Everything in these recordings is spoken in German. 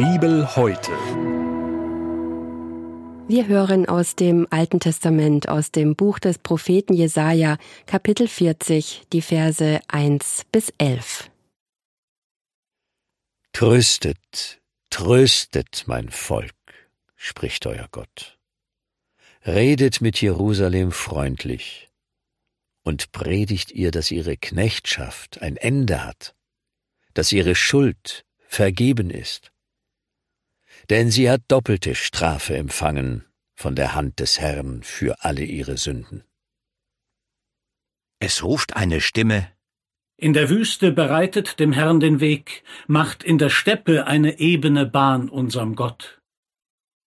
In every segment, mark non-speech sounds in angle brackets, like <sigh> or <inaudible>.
Bibel heute. Wir hören aus dem Alten Testament, aus dem Buch des Propheten Jesaja, Kapitel 40, die Verse 1 bis 11. Tröstet, tröstet mein Volk, spricht euer Gott. Redet mit Jerusalem freundlich und predigt ihr, dass ihre Knechtschaft ein Ende hat, dass ihre Schuld vergeben ist. Denn sie hat doppelte Strafe empfangen von der Hand des Herrn für alle ihre Sünden. Es ruft eine Stimme In der Wüste bereitet dem Herrn den Weg, macht in der Steppe eine ebene Bahn unserem Gott.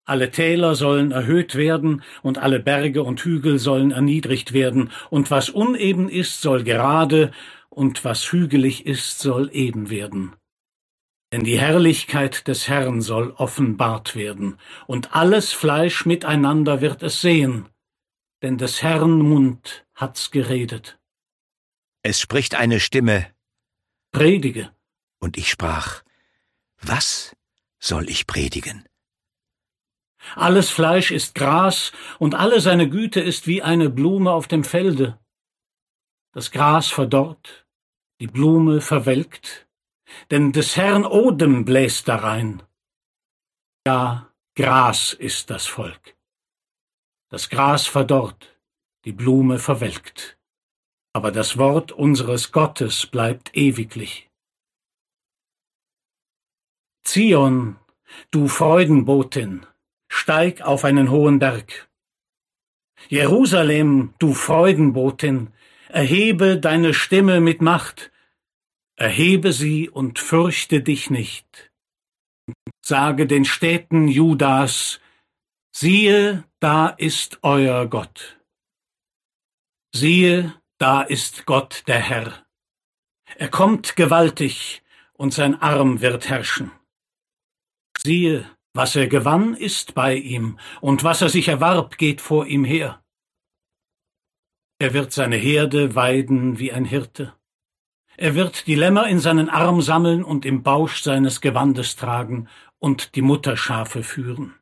Alle Täler sollen erhöht werden, und alle Berge und Hügel sollen erniedrigt werden, und was uneben ist, soll gerade, und was hügelig ist, soll eben werden. Denn die Herrlichkeit des Herrn soll offenbart werden, und alles Fleisch miteinander wird es sehen, denn des Herrn Mund hat's geredet. Es spricht eine Stimme, Predige, und ich sprach, was soll ich predigen? alles Fleisch ist Gras, und alle seine Güte ist wie eine Blume auf dem Felde. Das Gras verdorrt, die Blume verwelkt, denn des Herrn Odem bläst darein. Ja, Gras ist das Volk. Das Gras verdorrt, die Blume verwelkt, aber das Wort unseres Gottes bleibt ewiglich. Zion, du Freudenbotin, steig auf einen hohen Berg. Jerusalem, du Freudenbotin, erhebe deine Stimme mit Macht, erhebe sie und fürchte dich nicht. Sage den Städten Judas, siehe, da ist euer Gott. Siehe, da ist Gott der Herr. Er kommt gewaltig, und sein Arm wird herrschen. Siehe, was er gewann, ist bei ihm, und was er sich erwarb, geht vor ihm her. Er wird seine Herde weiden wie ein Hirte. Er wird die Lämmer in seinen Arm sammeln und im Bausch seines Gewandes tragen und die Mutterschafe führen.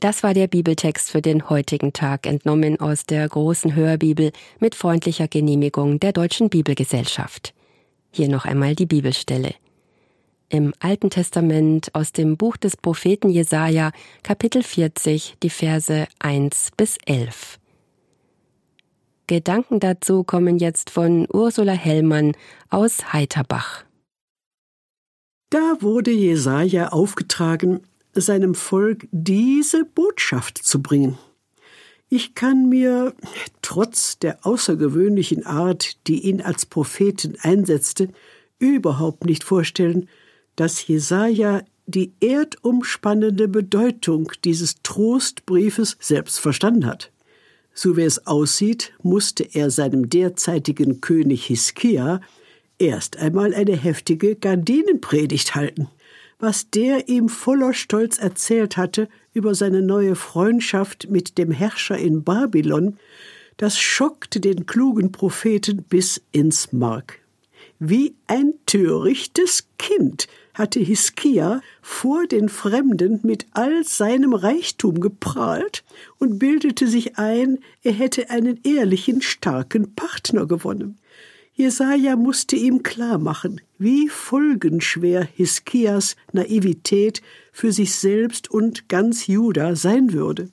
Das war der Bibeltext für den heutigen Tag, entnommen aus der großen Hörbibel mit freundlicher Genehmigung der Deutschen Bibelgesellschaft. Hier noch einmal die Bibelstelle. Im Alten Testament aus dem Buch des Propheten Jesaja, Kapitel 40, die Verse 1 bis 11. Gedanken dazu kommen jetzt von Ursula Hellmann aus Heiterbach. Da wurde Jesaja aufgetragen, seinem Volk diese Botschaft zu bringen. Ich kann mir, trotz der außergewöhnlichen Art, die ihn als Propheten einsetzte, überhaupt nicht vorstellen, dass Jesaja die erdumspannende Bedeutung dieses Trostbriefes selbst verstanden hat. So wie es aussieht, musste er seinem derzeitigen König Hiskia erst einmal eine heftige Gardinenpredigt halten. Was der ihm voller Stolz erzählt hatte über seine neue Freundschaft mit dem Herrscher in Babylon, das schockte den klugen Propheten bis ins Mark. Wie ein törichtes Kind hatte Hiskia vor den Fremden mit all seinem Reichtum geprahlt und bildete sich ein, er hätte einen ehrlichen, starken Partner gewonnen. Jesaja musste ihm klarmachen, wie folgenschwer Hiskias Naivität für sich selbst und ganz Juda sein würde.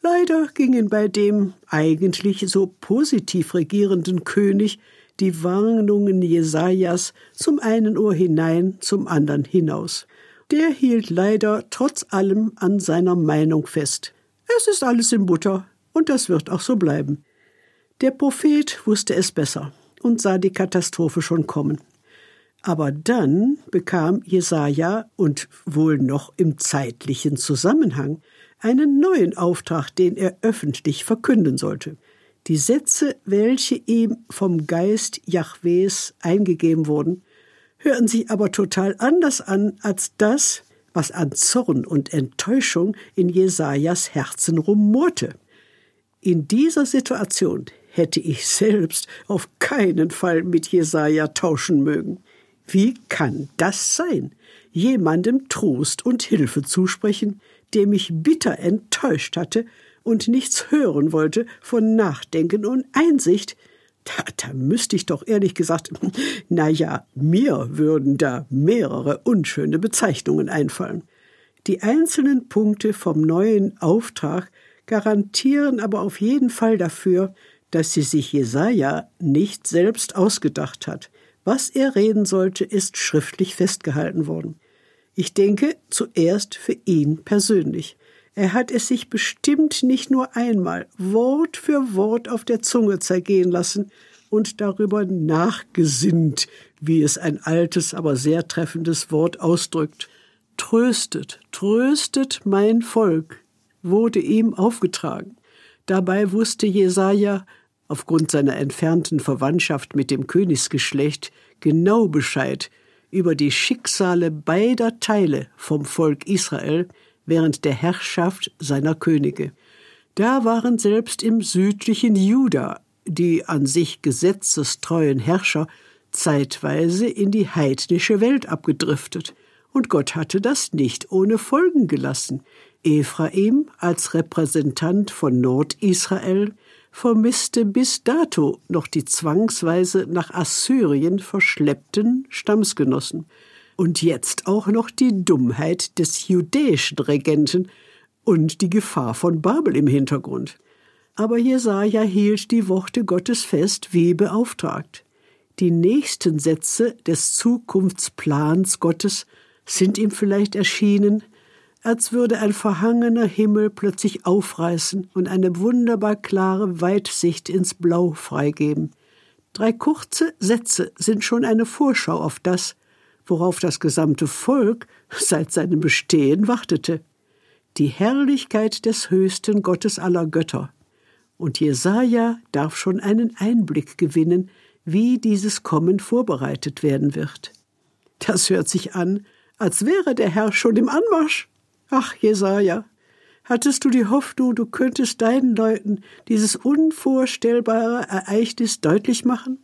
Leider gingen bei dem eigentlich so positiv regierenden König die Warnungen Jesajas zum einen Ohr hinein, zum anderen hinaus. Der hielt leider trotz allem an seiner Meinung fest. Es ist alles in Butter, und das wird auch so bleiben. Der Prophet wusste es besser und sah die Katastrophe schon kommen. Aber dann bekam Jesaja und wohl noch im zeitlichen Zusammenhang einen neuen Auftrag, den er öffentlich verkünden sollte. Die Sätze, welche ihm vom Geist Jahwes eingegeben wurden, hörten sich aber total anders an als das, was an Zorn und Enttäuschung in Jesajas Herzen rumorte. In dieser Situation hätte ich selbst auf keinen Fall mit Jesaja tauschen mögen. Wie kann das sein? Jemandem Trost und Hilfe zusprechen, der mich bitter enttäuscht hatte und nichts hören wollte von Nachdenken und Einsicht, da, da müsste ich doch ehrlich gesagt, <laughs> na ja, mir würden da mehrere unschöne Bezeichnungen einfallen. Die einzelnen Punkte vom neuen Auftrag garantieren aber auf jeden Fall dafür, dass sie sich Jesaja nicht selbst ausgedacht hat. Was er reden sollte, ist schriftlich festgehalten worden. Ich denke zuerst für ihn persönlich. Er hat es sich bestimmt nicht nur einmal Wort für Wort auf der Zunge zergehen lassen und darüber nachgesinnt, wie es ein altes, aber sehr treffendes Wort ausdrückt. Tröstet, tröstet mein Volk, wurde ihm aufgetragen. Dabei wusste Jesaja, aufgrund seiner entfernten Verwandtschaft mit dem Königsgeschlecht, genau Bescheid über die Schicksale beider Teile vom Volk Israel, während der Herrschaft seiner Könige. Da waren selbst im südlichen Juda die an sich gesetzestreuen Herrscher zeitweise in die heidnische Welt abgedriftet, und Gott hatte das nicht ohne Folgen gelassen. Ephraim als Repräsentant von Nordisrael vermisste bis dato noch die zwangsweise nach Assyrien verschleppten Stammesgenossen und jetzt auch noch die Dummheit des judäischen Regenten und die Gefahr von Babel im Hintergrund. Aber Jesaja hielt die Worte Gottes fest, wie beauftragt. Die nächsten Sätze des Zukunftsplans Gottes sind ihm vielleicht erschienen, als würde ein verhangener Himmel plötzlich aufreißen und eine wunderbar klare Weitsicht ins Blau freigeben. Drei kurze Sätze sind schon eine Vorschau auf das, worauf das gesamte Volk seit seinem Bestehen wartete. Die Herrlichkeit des höchsten Gottes aller Götter. Und Jesaja darf schon einen Einblick gewinnen, wie dieses Kommen vorbereitet werden wird. Das hört sich an, als wäre der Herr schon im Anmarsch. Ach, Jesaja, hattest du die Hoffnung, du könntest deinen Leuten dieses unvorstellbare Ereignis deutlich machen?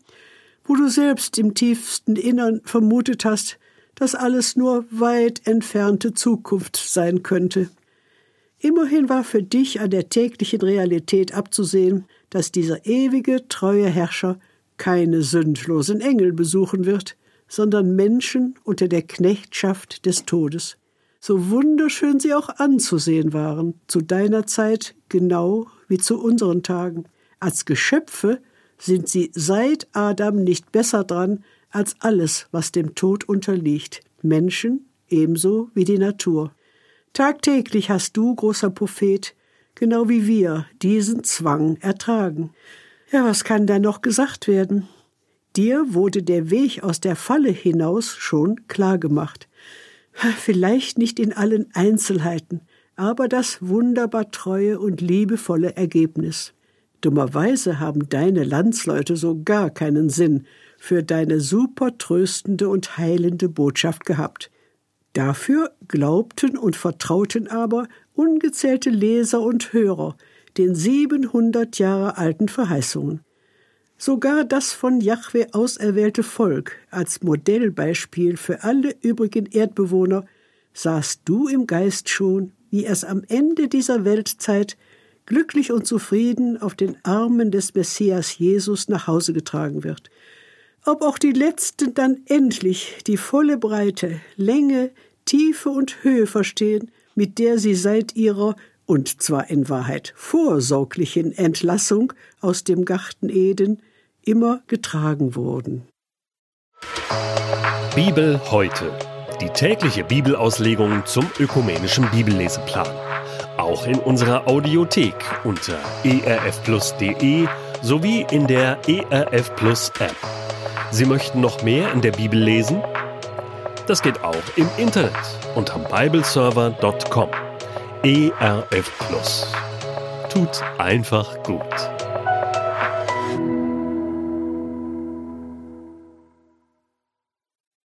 Wo du selbst im tiefsten Innern vermutet hast, dass alles nur weit entfernte Zukunft sein könnte. Immerhin war für dich an der täglichen Realität abzusehen, dass dieser ewige, treue Herrscher keine sündlosen Engel besuchen wird, sondern Menschen unter der Knechtschaft des Todes. So wunderschön sie auch anzusehen waren, zu deiner Zeit genau wie zu unseren Tagen. Als Geschöpfe sind sie seit Adam nicht besser dran als alles, was dem Tod unterliegt, Menschen ebenso wie die Natur. Tagtäglich hast du, großer Prophet, genau wie wir, diesen Zwang ertragen. Ja, was kann da noch gesagt werden? Dir wurde der Weg aus der Falle hinaus schon klar gemacht. Vielleicht nicht in allen Einzelheiten, aber das wunderbar treue und liebevolle Ergebnis. Dummerweise haben deine Landsleute so gar keinen Sinn für deine super tröstende und heilende Botschaft gehabt. Dafür glaubten und vertrauten aber ungezählte Leser und Hörer den 700 Jahre alten Verheißungen. Sogar das von Jahwe auserwählte Volk als Modellbeispiel für alle übrigen Erdbewohner sahst du im Geist schon, wie es am Ende dieser Weltzeit glücklich und zufrieden auf den Armen des Messias Jesus nach Hause getragen wird. Ob auch die Letzten dann endlich die volle Breite, Länge, Tiefe und Höhe verstehen, mit der sie seit ihrer und zwar in Wahrheit vorsorglichen Entlassung aus dem Garten Eden immer getragen wurden. Bibel heute. Die tägliche Bibelauslegung zum ökumenischen Bibelleseplan auch in unserer Audiothek unter erfplus.de sowie in der ERF Plus App. Sie möchten noch mehr in der Bibel lesen? Das geht auch im Internet unter bibleserver.com. ERF Plus. Tut einfach gut.